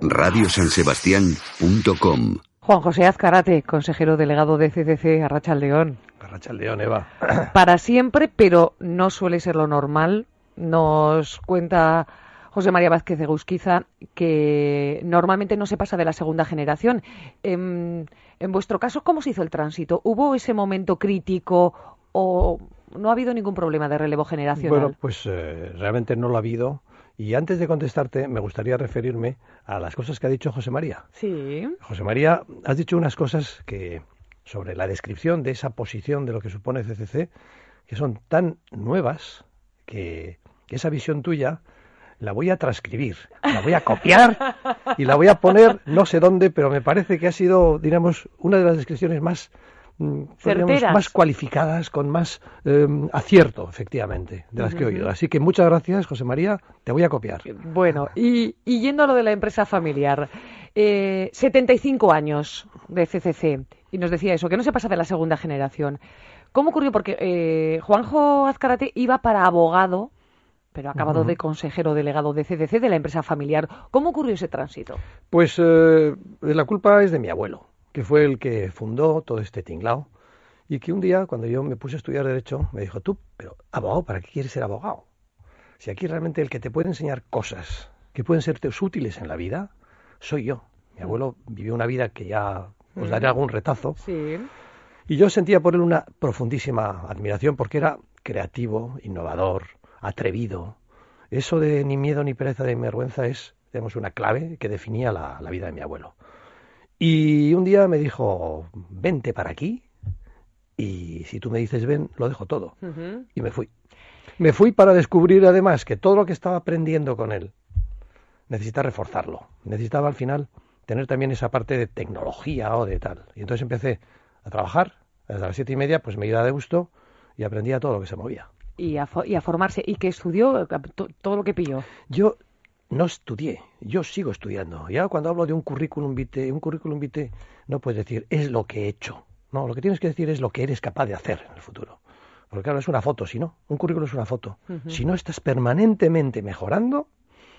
radiosansebastián.com Juan José Azcarate, consejero delegado de CCC Arracha León. Arracha León, Eva. Para siempre, pero no suele ser lo normal. Nos cuenta José María Vázquez de Gusquiza que normalmente no se pasa de la segunda generación. En, en vuestro caso, ¿cómo se hizo el tránsito? ¿Hubo ese momento crítico o no ha habido ningún problema de relevo generacional? Bueno, pues eh, realmente no lo ha habido. Y antes de contestarte, me gustaría referirme a las cosas que ha dicho José María. Sí. José María, has dicho unas cosas que sobre la descripción de esa posición de lo que supone CCC, que son tan nuevas que esa visión tuya la voy a transcribir, la voy a copiar y la voy a poner no sé dónde, pero me parece que ha sido, digamos, una de las descripciones más mm, más cualificadas, con más eh, acierto, efectivamente, de las que he oído. Así que muchas gracias, José María, te voy a copiar. Bueno, y, y yendo a lo de la empresa familiar, eh, 75 años de CCC, y nos decía eso, que no se pasa de la segunda generación. ¿Cómo ocurrió? Porque eh, Juanjo Azcarate iba para abogado, pero ha acabado de consejero delegado de CDC, de la empresa familiar. ¿Cómo ocurrió ese tránsito? Pues eh, la culpa es de mi abuelo que fue el que fundó todo este tinglao, y que un día, cuando yo me puse a estudiar Derecho, me dijo, tú, pero abogado, ¿para qué quieres ser abogado? Si aquí realmente el que te puede enseñar cosas que pueden serte útiles en la vida, soy yo. Mi abuelo vivió una vida que ya os daré algún retazo. Sí. Y yo sentía por él una profundísima admiración porque era creativo, innovador, atrevido. Eso de ni miedo ni pereza ni vergüenza es, digamos, una clave que definía la vida de mi abuelo. Y un día me dijo, vente para aquí y si tú me dices ven, lo dejo todo. Y me fui. Me fui para descubrir además que todo lo que estaba aprendiendo con él necesita reforzarlo. Necesitaba al final tener también esa parte de tecnología o de tal. Y entonces empecé a trabajar. A las siete y media pues me iba de gusto y aprendía todo lo que se movía. Y a, y a formarse. ¿Y que estudió todo lo que pilló? Yo no estudié, yo sigo estudiando. Ya cuando hablo de un currículum vitae, un currículum vitae no puedes decir es lo que he hecho. No, lo que tienes que decir es lo que eres capaz de hacer en el futuro. Porque claro, es una foto, si no, un currículum es una foto. Si no estás permanentemente mejorando,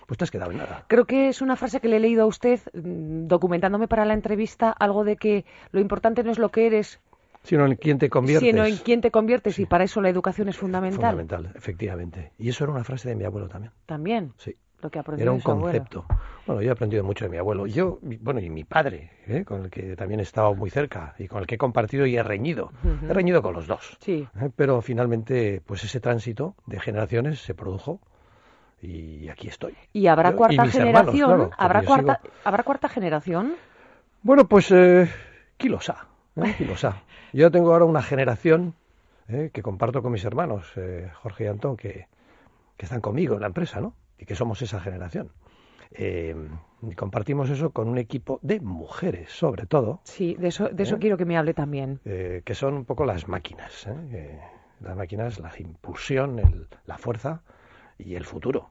pues te has quedado en nada. Creo que es una frase que le he leído a usted mm, documentándome para la entrevista, algo de que lo importante no es lo que eres, sino en quién te conviertes. Sino en quién te conviertes y para eso la educación es fundamental. Fundamental, efectivamente. Y eso era una frase de mi abuelo también. También. Sí. Era un concepto. Bueno, yo he aprendido mucho de mi abuelo. Yo, bueno, y mi padre, ¿eh? con el que también he estado muy cerca y con el que he compartido y he reñido. He reñido con los dos. Sí. ¿eh? Pero finalmente, pues ese tránsito de generaciones se produjo y aquí estoy. ¿Y habrá cuarta generación? ¿Habrá, cuarta, ¿Habrá cuarta generación? Bueno, pues eh, kilosa. ¿eh? Yo tengo ahora una generación ¿eh? que comparto con mis hermanos, Jorge y Antón, que, que están conmigo en la empresa, ¿no? Y que somos esa generación. Eh, compartimos eso con un equipo de mujeres, sobre todo. Sí, de eso, de eso ¿Eh? quiero que me hable también. Eh, que son un poco las máquinas. las máquinas, la impulsión, el, la fuerza y el futuro.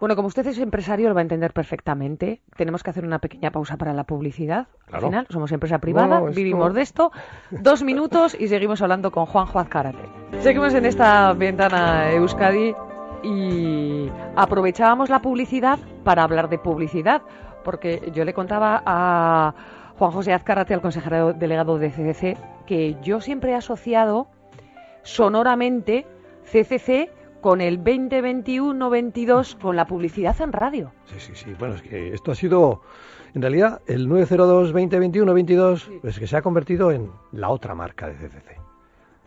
Bueno, como usted es empresario, lo va a entender perfectamente. Tenemos que hacer una pequeña pausa para la publicidad. Al final, somos empresa privada, vivimos de esto. Dos minutos y seguimos hablando con Juan Juan Karate. Seguimos en esta ventana Euskadi y aprovechábamos la publicidad para hablar de publicidad, porque yo le contaba a Juan José Azcarate, al consejero delegado de CCC, que yo siempre he asociado sonoramente CCC con el 2021-22, con la publicidad en radio. Sí, sí, sí. Bueno, es que esto ha sido, en realidad, el 902-2021-22, pues que se ha convertido en la otra marca de CCC.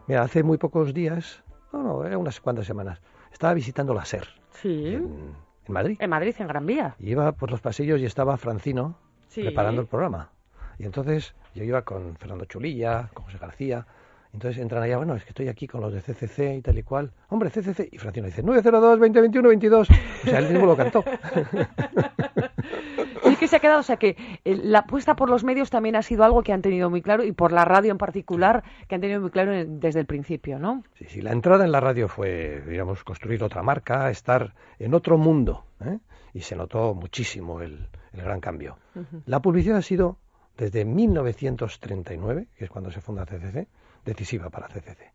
Mira, hace muy pocos días, no, no, era unas cuantas semanas, estaba visitando la SER. Sí. En, Madrid. En Madrid, en Gran Vía. Y iba por los pasillos y estaba Francino preparando el programa. Y entonces yo iba con Fernando Chulilla, con José García. Entonces entran allá, bueno, es que estoy aquí con los de CCC y tal y cual. Hombre, CCC. Y Francino dice, 902 2021 22. O sea, él mismo lo cantó. Se ha quedado, o sea que eh, la apuesta por los medios también ha sido algo que han tenido muy claro y por la radio en particular que han tenido muy claro desde el principio, ¿no? Sí, sí, la entrada en la radio fue, digamos, construir otra marca, estar en otro mundo, ¿eh? y se notó muchísimo el, gran cambio. La publicidad ha sido, desde 1939, que es cuando se funda CCC, decisiva para CCC.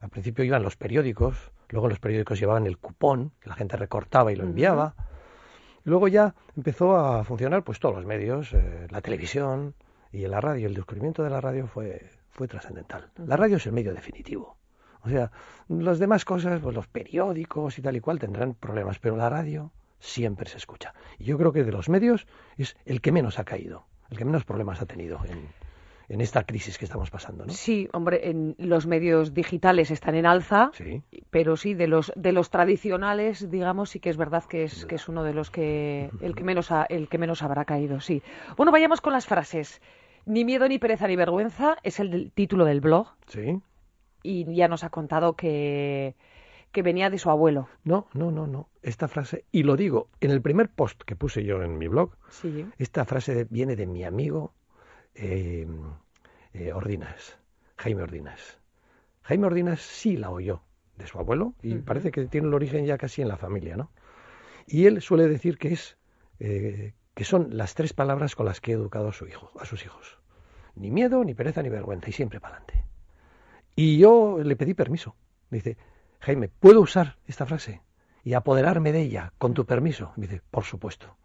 Al principio iban los periódicos, luego los periódicos llevaban el cupón, que la gente recortaba y lo enviaba. Luego ya empezó a funcionar pues todos los medios, eh, la televisión y la radio. El descubrimiento de la radio fue, fue trascendental. La radio es el medio definitivo. O sea, las demás cosas, pues los periódicos y tal y cual tendrán problemas, pero la radio siempre se escucha. Y yo creo que de los medios es el que menos ha caído, el que menos problemas ha tenido en, en esta crisis que estamos pasando, ¿no? Sí, hombre, en los medios digitales están en alza, pero sí de los de los tradicionales, digamos, sí que es verdad que es que es uno de los que el que menos el que menos habrá caído, sí. Bueno, vayamos con las frases. Ni miedo, ni pereza, ni vergüenza es el título del blog. Sí. Y ya nos ha contado que que venía de su abuelo. No, no, no, no. Esta frase, y lo digo, en el primer post que puse yo en mi blog, sí. esta frase viene de mi amigo eh, eh, Ordinas, Jaime Ordinas. Jaime Ordinas sí la oyó de su abuelo y parece que tiene el origen ya casi en la familia, ¿no? Y él suele decir que es eh, que son las tres palabras con las que he educado a su hijo, a sus hijos. Ni miedo, ni pereza, ni vergüenza, y siempre para adelante. Y yo le pedí permiso. dice, Jaime, ¿puedo usar esta frase y apoderarme de ella con tu permiso? Me dice, por supuesto.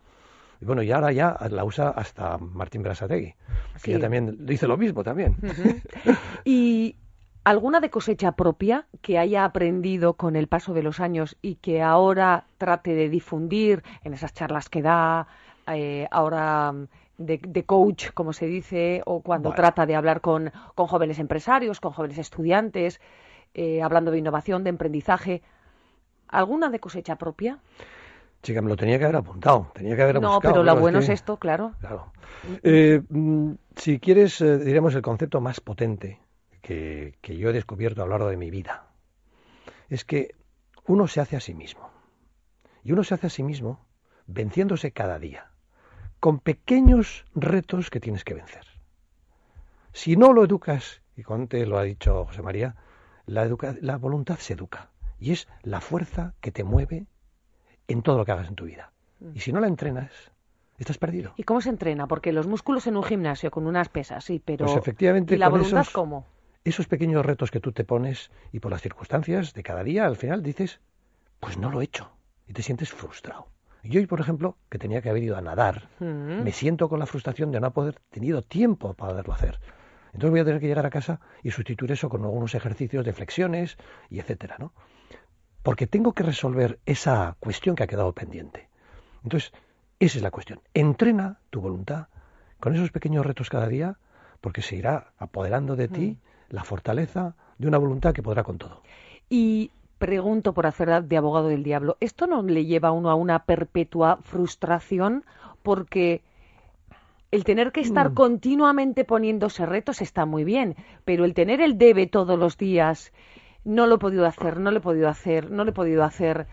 Y bueno, y ahora ya la usa hasta Martín Brasategui, que ya también dice lo mismo también. ¿Y alguna de cosecha propia que haya aprendido con el paso de los años y que ahora trate de difundir en esas charlas que da, eh, ahora de, coach, como se dice, o cuando trata de hablar con, con, jóvenes empresarios, con jóvenes estudiantes, eh, hablando de innovación, de emprendizaje? ¿Alguna de cosecha propia? Chica, me lo tenía que haber apuntado, tenía que haber No, pero lo bueno es, esto, claro. Claro. Eh, mm, si quieres, eh, diremos el concepto más potente que, que yo he descubierto a lo largo de mi vida. Es que uno se hace a sí mismo. Y uno se hace a sí mismo venciéndose cada día, con pequeños retos que tienes que vencer. Si no lo educas, y te lo ha dicho José María, la, la voluntad se educa. Y es la fuerza que te mueve en todo lo que hagas en tu vida. Y si no la entrenas, estás perdido. ¿Y cómo se entrena? Porque los músculos en un gimnasio con unas pesas, sí, pero pues efectivamente, ¿y la voluntad esos, cómo? Esos pequeños retos que tú te pones y por las circunstancias de cada día, al final dices, pues no lo he hecho. Y te sientes frustrado. Y hoy, por ejemplo, que tenía que haber ido a nadar, me siento con la frustración de no haber tenido tiempo para poderlo hacer. Entonces voy a tener que llegar a casa y sustituir eso con algunos ejercicios de flexiones y etcétera, ¿no? Porque tengo que resolver esa cuestión que ha quedado pendiente. Entonces, esa es la cuestión. Entrena tu voluntad con esos pequeños retos cada día, porque se irá apoderando de ti mm. la fortaleza de una voluntad que podrá con todo. Y pregunto por hacer de abogado del diablo, ¿esto no le lleva a uno a una perpetua frustración? Porque el tener que estar mm. continuamente poniéndose retos está muy bien, pero el tener el debe todos los días no lo he podido hacer, no lo he podido hacer, no lo he podido hacer.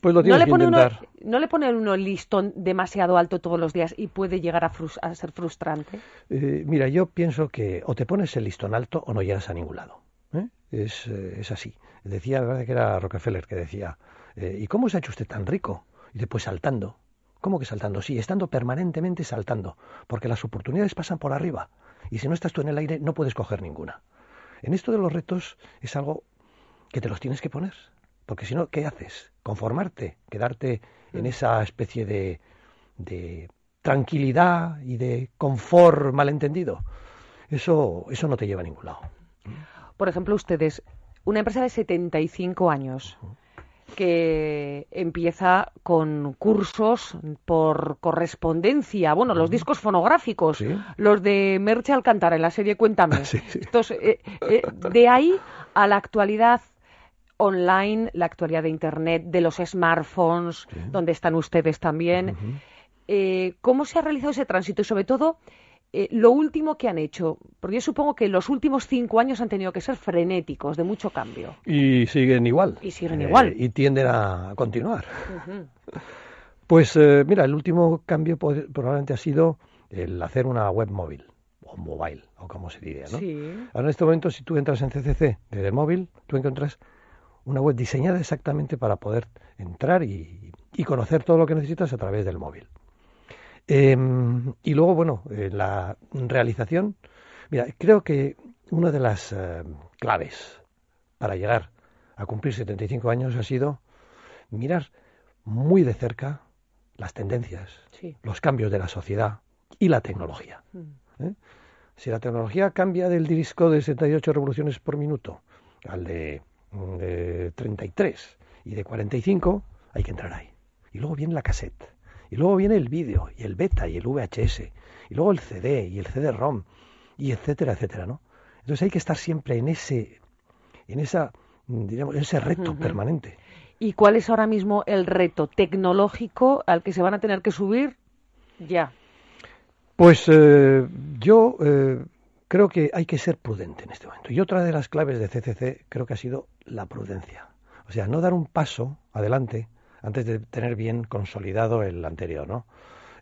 Pues lo tienes ¿No le pone Uno, ¿No le pone uno el listón demasiado alto todos los días y puede llegar a, ser frustrante? Eh, mira, yo pienso que o te pones el listón alto o no llegas a ningún lado. ¿eh? Es, eh, es, así. Decía, verdad que era Rockefeller que decía, ¿y cómo se ha hecho usted tan rico? Y después saltando. ¿Cómo que saltando? Sí, estando permanentemente saltando, porque las oportunidades pasan por arriba. Y si no estás tú en el aire, no puedes coger ninguna. En esto de los retos es algo que te los tienes que poner, porque si no, ¿qué haces? ¿Conformarte? ¿Quedarte en mm. esa especie de, de tranquilidad y de confort malentendido? Eso, eso no te lleva a ningún lado. Por ejemplo, ustedes, una empresa de 75 años, que empieza con cursos por correspondencia, bueno, los discos fonográficos, los de Merche Alcántara en la serie Cuéntame. Eh, eh, de ahí a la actualidad online, la actualidad de Internet, de los smartphones, donde están ustedes también. Eh, ¿Cómo se ha realizado ese tránsito y sobre todo eh, lo último que han hecho, porque yo supongo que los últimos cinco años han tenido que ser frenéticos, de mucho cambio. Y siguen igual. Y siguen igual. Y tienden a continuar. Pues eh, mira, el último cambio probablemente ha sido el hacer una web móvil, o mobile, o como se diría, ¿no? Ahora en este momento, si tú entras en CCC desde el móvil, tú encuentras una web diseñada exactamente para poder entrar y conocer todo lo que necesitas a través del móvil. Em, y luego, bueno, eh, la realización. Mira, creo que una de las eh, claves para llegar a cumplir 75 años ha sido mirar muy de cerca las tendencias, los cambios de la sociedad y la tecnología. Mm. ¿eh? Si la tecnología cambia del disco de 78 revoluciones por minuto al de, 33 y de 45, hay que entrar ahí. Y luego viene la cassette. Y luego viene el vídeo, y el beta, y el VHS, y luego el CD, y el CD-ROM, y etcétera, etcétera, ¿no? Entonces hay que estar siempre en ese, en esa, digamos, ese reto permanente. ¿Y cuál es ahora mismo el reto tecnológico al que se van a tener que subir ya? Pues eh, yo eh, creo que hay que ser prudente en este momento. Y otra de las claves de CCC creo que ha sido la prudencia. O sea, no dar un paso adelante antes de tener bien consolidado el anterior, ¿no?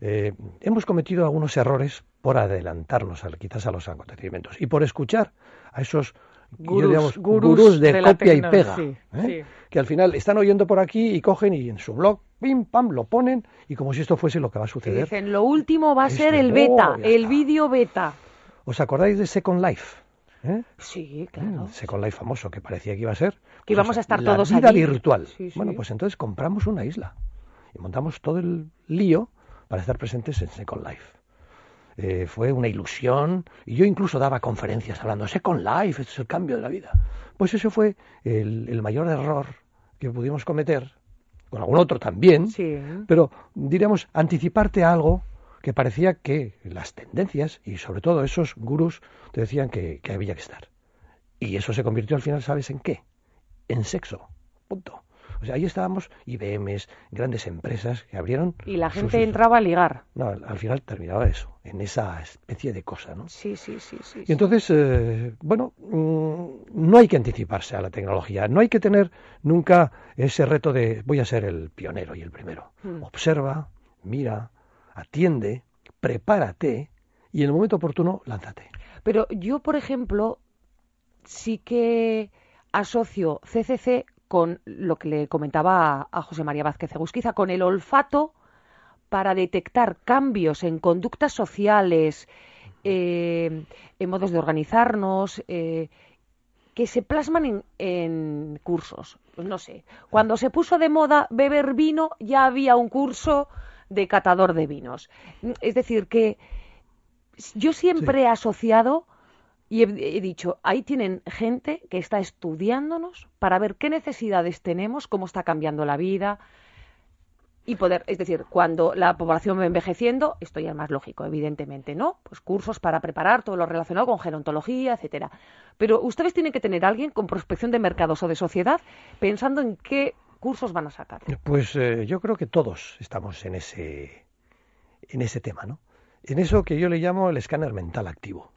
Eh, hemos cometido algunos errores por adelantarnos quizás a los acontecimientos y por escuchar a esos gurús, de, copia y pega, ¿eh? que al final están oyendo por aquí y cogen y en su blog, pim, pam, lo ponen y como si esto fuese lo que va a suceder. dicen, lo último va a ser el beta, el vídeo beta. ¿Os acordáis de Second Life? ¿Eh? Sí, claro. Mm, Second Life famoso que parecía que iba a ser. Que íbamos a estar todos la vida virtual. bueno, pues entonces compramos una isla y montamos todo el lío para estar presentes en Second Life. Eh, fue una ilusión y yo incluso daba conferencias hablando Second Life, esto es el cambio de la vida. Pues eso fue el, mayor error que pudimos cometer, con algún otro también, pero diríamos anticiparte a algo que parecía que las tendencias y sobre todo esos gurús te decían que, que había que estar. Y eso se convirtió al final, ¿sabes en qué? En sexo. Punto. O sea, ahí estábamos IBMs, grandes empresas que abrieron. Y la gente entraba a ligar. No, al, final terminaba eso, en esa especie de cosa, ¿no? Sí, sí, sí. sí y entonces, eh, bueno, mm, no hay que anticiparse a la tecnología, no hay que tener nunca ese reto de voy a ser el pionero y el primero. Hmm. Observa, mira, atiende, prepárate y en el momento oportuno lánzate. Pero yo, por ejemplo, sí que asocio CCC con lo que le comentaba a, José María Vázquez Egusquiza, con el olfato para detectar cambios en conductas sociales, eh, en modos de organizarnos, eh, que se plasman en, cursos. Pues no sé, cuando se puso de moda beber vino, ya había un curso de catador de vinos. Es decir, que yo siempre he asociado y he, dicho, ahí tienen gente que está estudiándonos para ver qué necesidades tenemos, cómo está cambiando la vida y poder, es decir, cuando la población va envejeciendo, esto ya es más lógico, evidentemente, ¿no? Pues cursos para preparar todo lo relacionado con gerontología, etcétera. Pero ustedes tienen que tener a alguien con prospección de mercados o de sociedad pensando en qué cursos van a sacar. Pues eh, yo creo que todos estamos en ese en ese tema, ¿no? En eso que yo le llamo el escáner mental activo.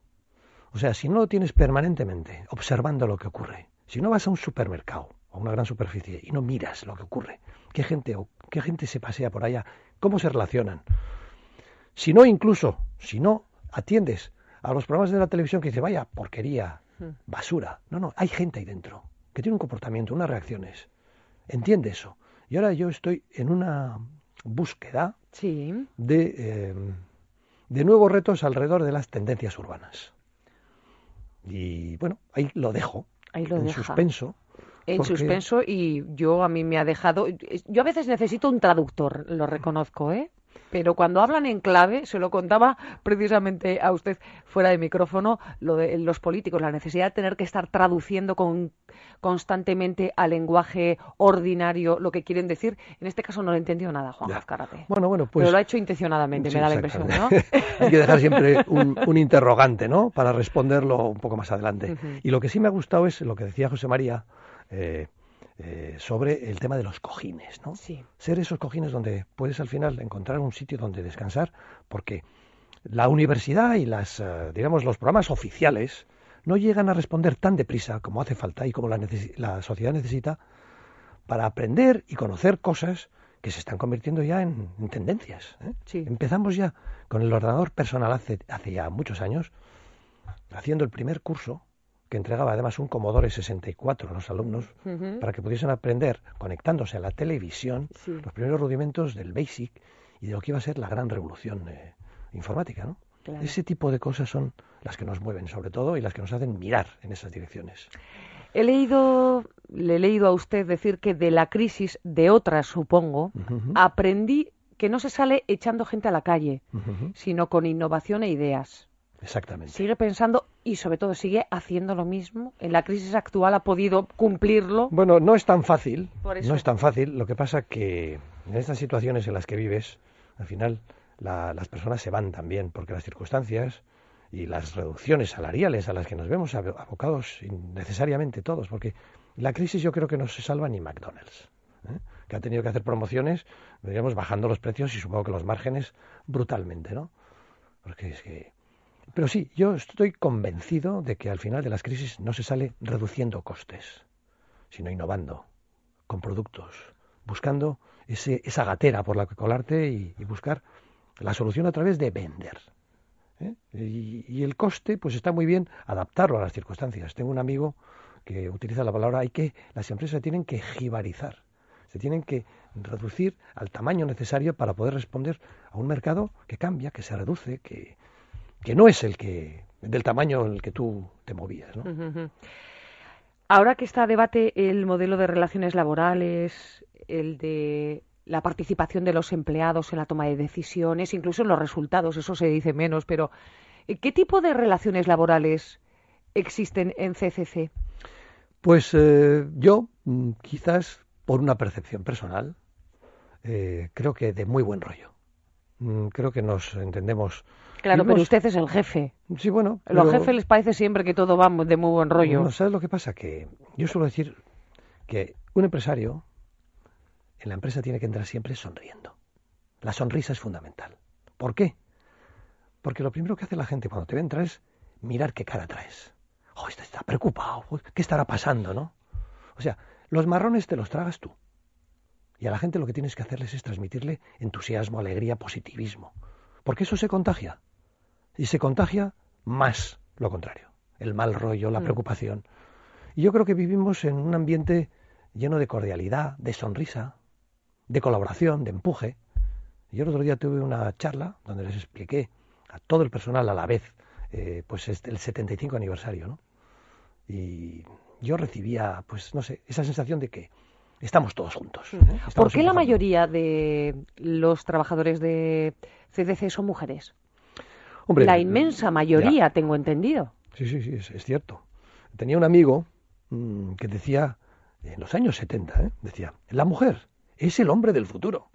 O sea, si no lo tienes permanentemente observando lo que ocurre, si no vas a un supermercado o a una gran superficie y no miras lo que ocurre, qué gente, qué gente se pasea por allá, cómo se relacionan, si no incluso, si no atiendes a los programas de la televisión que dice, vaya porquería, hmm. basura, no, no, hay gente ahí dentro que tiene un comportamiento, unas reacciones, entiende eso. Y ahora yo estoy en una búsqueda de, eh, de nuevos retos alrededor de las tendencias urbanas. Y bueno, ahí lo dejo. Ahí lo en suspenso. En suspenso y yo a mí me ha dejado. Yo a veces necesito un traductor, lo reconozco, ¿eh? Pero cuando hablan en clave, se lo contaba precisamente a usted fuera de micrófono, lo de los políticos, la necesidad de tener que estar traduciendo con, constantemente al lenguaje ordinario lo que quieren decir. En este caso no lo he entendido nada, Juan Azcárate. Bueno, bueno, pues... Pero lo ha hecho intencionadamente, me da la impresión, ¿no? Hay que dejar siempre un, interrogante, ¿no? Para responderlo un poco más adelante. Y lo que sí me ha gustado es lo que decía José María. Eh, eh, sobre el tema de los cojines, ¿no? Sí. Ser esos cojines donde puedes al final encontrar un sitio donde descansar, porque la universidad y las, eh, digamos, los programas oficiales no llegan a responder tan deprisa como hace falta y como la, la sociedad necesita para aprender y conocer cosas que se están convirtiendo ya en, tendencias. ¿eh? Empezamos ya con el ordenador personal hace, hace ya muchos años, haciendo el primer curso que entregaba además un Commodore 64 a los alumnos para que pudiesen aprender, conectándose a la televisión, los primeros rudimentos del BASIC y de lo que iba a ser la gran revolución eh, informática. ¿no? Ese tipo de cosas son las que nos mueven, sobre todo, y las que nos hacen mirar en esas direcciones. He leído, le he leído a usted decir que de la crisis, de otras supongo, aprendí que no se sale echando gente a la calle, sino con innovación e ideas. Exactamente. Sigue pensando y sobre todo sigue haciendo lo mismo. En la crisis actual ha podido cumplirlo. Bueno, no es tan fácil. No es tan fácil. Lo que pasa que en estas situaciones en las que vives, al final las personas se van también porque las circunstancias y las reducciones salariales a las que nos vemos abocados innecesariamente todos, porque la crisis yo creo que no se salva ni McDonald's, ¿eh? que ha tenido que hacer promociones, diríamos, bajando los precios y supongo que los márgenes brutalmente, ¿no? Porque es que pero sí, yo estoy convencido de que al final de las crisis no se sale reduciendo costes, sino innovando, con productos, buscando ese, esa gatera por la que colarte y, buscar la solución a través de vender. ¿eh? Y, el coste, pues está muy bien adaptarlo a las circunstancias. Tengo un amigo que utiliza la palabra hay que las empresas tienen que jibarizar, se tienen que reducir al tamaño necesario para poder responder a un mercado que cambia, que se reduce, que, que no es el que del tamaño en el que tú te movías. ¿no? Ahora que está a debate el modelo de relaciones laborales, el de la participación de los empleados en la toma de decisiones, incluso en los resultados, eso se dice menos, pero eh, ¿qué tipo de relaciones laborales existen en CCC? Pues eh, yo, mm, quizás por una percepción personal, eh, creo que de muy buen rollo. Mm, creo que nos entendemos Claro, pero usted es el jefe. Sí, bueno. A los jefes les parece siempre que todo va de muy buen rollo. ¿Sabes lo que pasa? Que yo suelo decir que un empresario en la empresa tiene que entrar siempre sonriendo. La sonrisa es fundamental. ¿Por qué? Porque lo primero que hace la gente cuando te ve entrar es mirar qué cara traes. Oh, este está preocupado. ¿Qué estará pasando, no? O sea, los marrones te los tragas tú. Y a la gente lo que tienes que hacerles es transmitirle entusiasmo, alegría, positivismo. Porque eso se contagia y se contagia más lo contrario, el mal rollo, la mm. preocupación. Y yo creo que vivimos en un ambiente lleno de cordialidad, de sonrisa, de colaboración, de empuje. Yo el otro día tuve una charla donde les expliqué a todo el personal a la vez, eh, pues es el 75 aniversario, ¿no? Y yo recibía, pues no sé, esa sensación de que estamos todos juntos. ¿eh? ¿Por qué la mayoría de los trabajadores de CDC son mujeres? La inmensa mayoría, tengo entendido. Sí, sí, sí, es, cierto. Tenía un amigo mm, que decía, en los años 70, ¿eh? decía, la mujer es el hombre del futuro.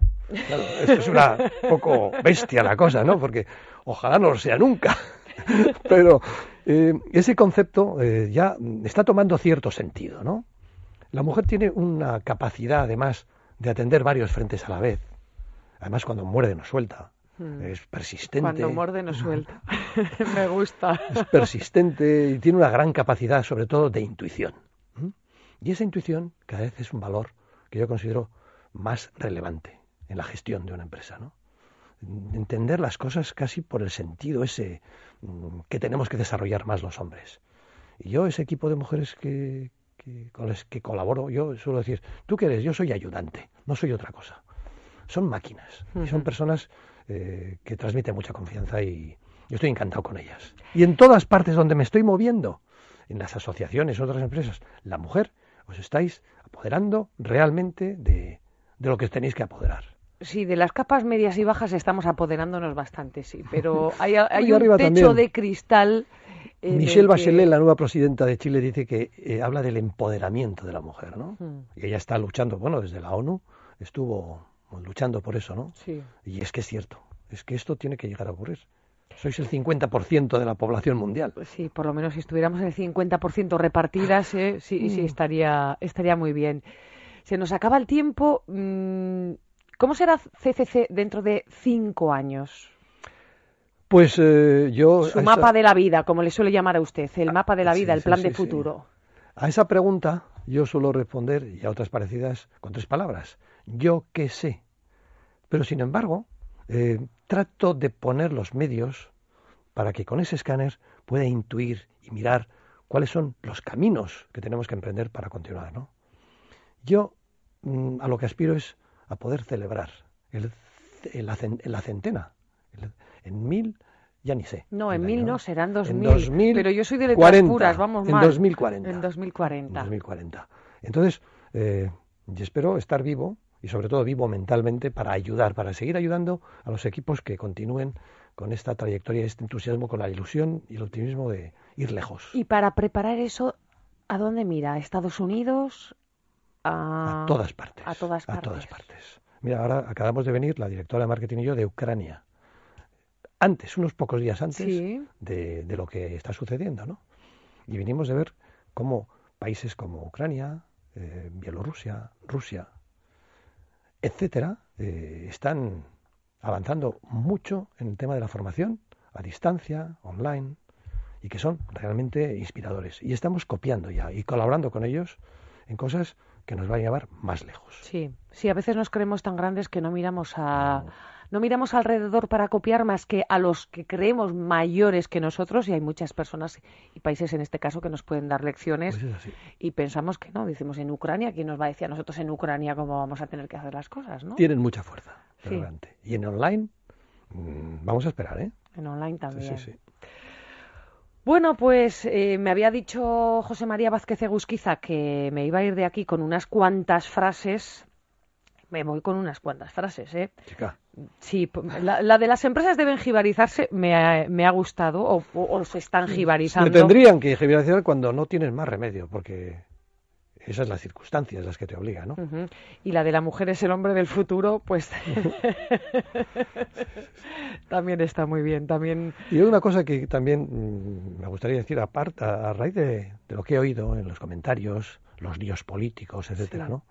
Claro, esto es una poco bestia la cosa, ¿no? Porque ojalá no lo sea nunca. Pero eh, ese concepto eh, ya está tomando cierto sentido, ¿no? La mujer tiene una capacidad, además, de atender varios frentes a la vez. Además, cuando muerde no suelta. Mm. Es persistente. Cuando muerde no suelta. Me gusta. Es persistente y tiene una gran capacidad, sobre todo, de intuición. Y esa intuición cada vez es un valor que yo considero más relevante en la gestión de una empresa, ¿no? Entender las cosas casi por el sentido ese mm, que tenemos que desarrollar más los hombres. Y yo, ese equipo de mujeres que, con las que colaboro, yo suelo decir, ¿tú qué eres? Yo soy ayudante, no soy otra cosa. Son máquinas, y son personas eh, que transmite mucha confianza y yo estoy encantado con ellas. Y en todas partes donde me estoy moviendo, en las asociaciones, otras empresas, la mujer, os estáis apoderando realmente de, lo que tenéis que apoderar. Sí, de las capas medias y bajas estamos apoderándonos bastante, sí, pero hay, un techo de cristal. Michelle Bachelet, la nueva presidenta de Chile, dice que eh, habla del empoderamiento de la mujer, ¿no? Hmm. Y ella está luchando, bueno, desde la ONU estuvo luchando por eso, ¿no? Sí. Y es que es cierto, es que esto tiene que llegar a ocurrir. Sois el 50% de la población mundial. Pues sí, por lo menos si estuviéramos en el 50% repartidas, ¿eh? sí, sí mm. estaría, estaría muy bien. Se nos acaba el tiempo. Mm, ¿Cómo será CCC dentro de cinco años? Pues eh, yo... Su mapa de la vida, como le suele llamar a usted, el mapa de la vida, el plan de futuro. A esa pregunta yo suelo responder, y a otras parecidas, con tres palabras. Yo qué sé. Pero sin embargo, eh, trato de poner los medios para que con ese escáner pueda intuir y mirar cuáles son los caminos que tenemos que emprender para continuar. ¿no? Yo mm, a lo que aspiro es a poder celebrar el, la centena. en mil ya ni sé. No, en mil no, serán dos mil. Pero yo soy de letras puras, vamos En 2040. En 2040. En 2040. Entonces, eh, yo espero estar vivo y sobre todo vivo mentalmente para ayudar, para seguir ayudando a los equipos que continúen con esta trayectoria, este entusiasmo, con la ilusión y el optimismo de ir lejos. Y para preparar eso, ¿a dónde mira? ¿A Estados Unidos? A, todas partes. A todas partes. A todas partes. Mira, ahora acabamos de venir la directora de marketing y yo de Ucrania. Antes, unos pocos días antes de, de, lo que está sucediendo, ¿no? Y vinimos de ver cómo países como Ucrania, eh, Bielorrusia, Rusia, etcétera, eh, están avanzando mucho en el tema de la formación a distancia, online, y que son realmente inspiradores. Y estamos copiando ya y colaborando con ellos en cosas que nos van a llevar más lejos. Sí, sí, a veces nos creemos tan grandes que no miramos a no miramos alrededor para copiar más que a los que creemos mayores que nosotros y hay muchas personas y países en este caso que nos pueden dar lecciones pues y pensamos que no, decimos en Ucrania, ¿quién nos va a decir a nosotros en Ucrania cómo vamos a tener que hacer las cosas? ¿no? Tienen mucha fuerza. Y en online, mm, vamos a esperar, ¿eh? En online también. Sí, sí, bueno, pues eh, me había dicho José María Vázquez Egusquiza que me iba a ir de aquí con unas cuantas frases me voy con unas cuantas frases, ¿eh? Chica. Sí, la, de las empresas deben jibarizarse me ha, me ha gustado o, o, se están jibarizando. Se tendrían que jibarizar cuando no tienes más remedio, porque esas son las circunstancias las que te obligan, ¿no? Y la de la mujer es el hombre del futuro, pues también está muy bien. También... Y hay una cosa que también mm, me gustaría decir, aparte, a raíz de, lo que he oído en los comentarios, los líos políticos, etcétera, ¿no?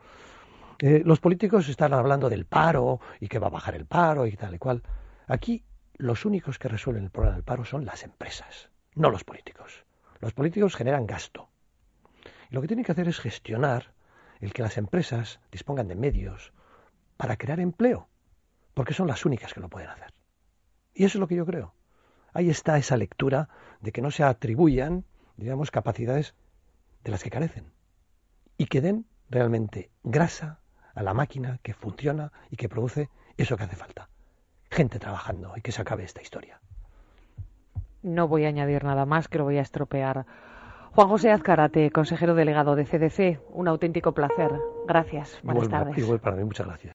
Eh, los políticos están hablando del paro y que va a bajar el paro y tal y cual. Aquí los únicos que resuelven el problema del paro son las empresas, no los políticos. Los políticos generan gasto. Y lo que tienen que hacer es gestionar el que las empresas dispongan de medios para crear empleo, porque son las únicas que lo pueden hacer. Y eso es lo que yo creo. Ahí está esa lectura de que no se atribuyan, digamos, capacidades de las que carecen y que den realmente grasa a la máquina que funciona y que produce eso que hace falta. Gente trabajando y que se acabe esta historia. No voy a añadir nada más que lo voy a estropear. Juan José Azcarate, consejero delegado de CDC, un auténtico placer. Gracias. Buenas tardes. Igual para mí, muchas gracias.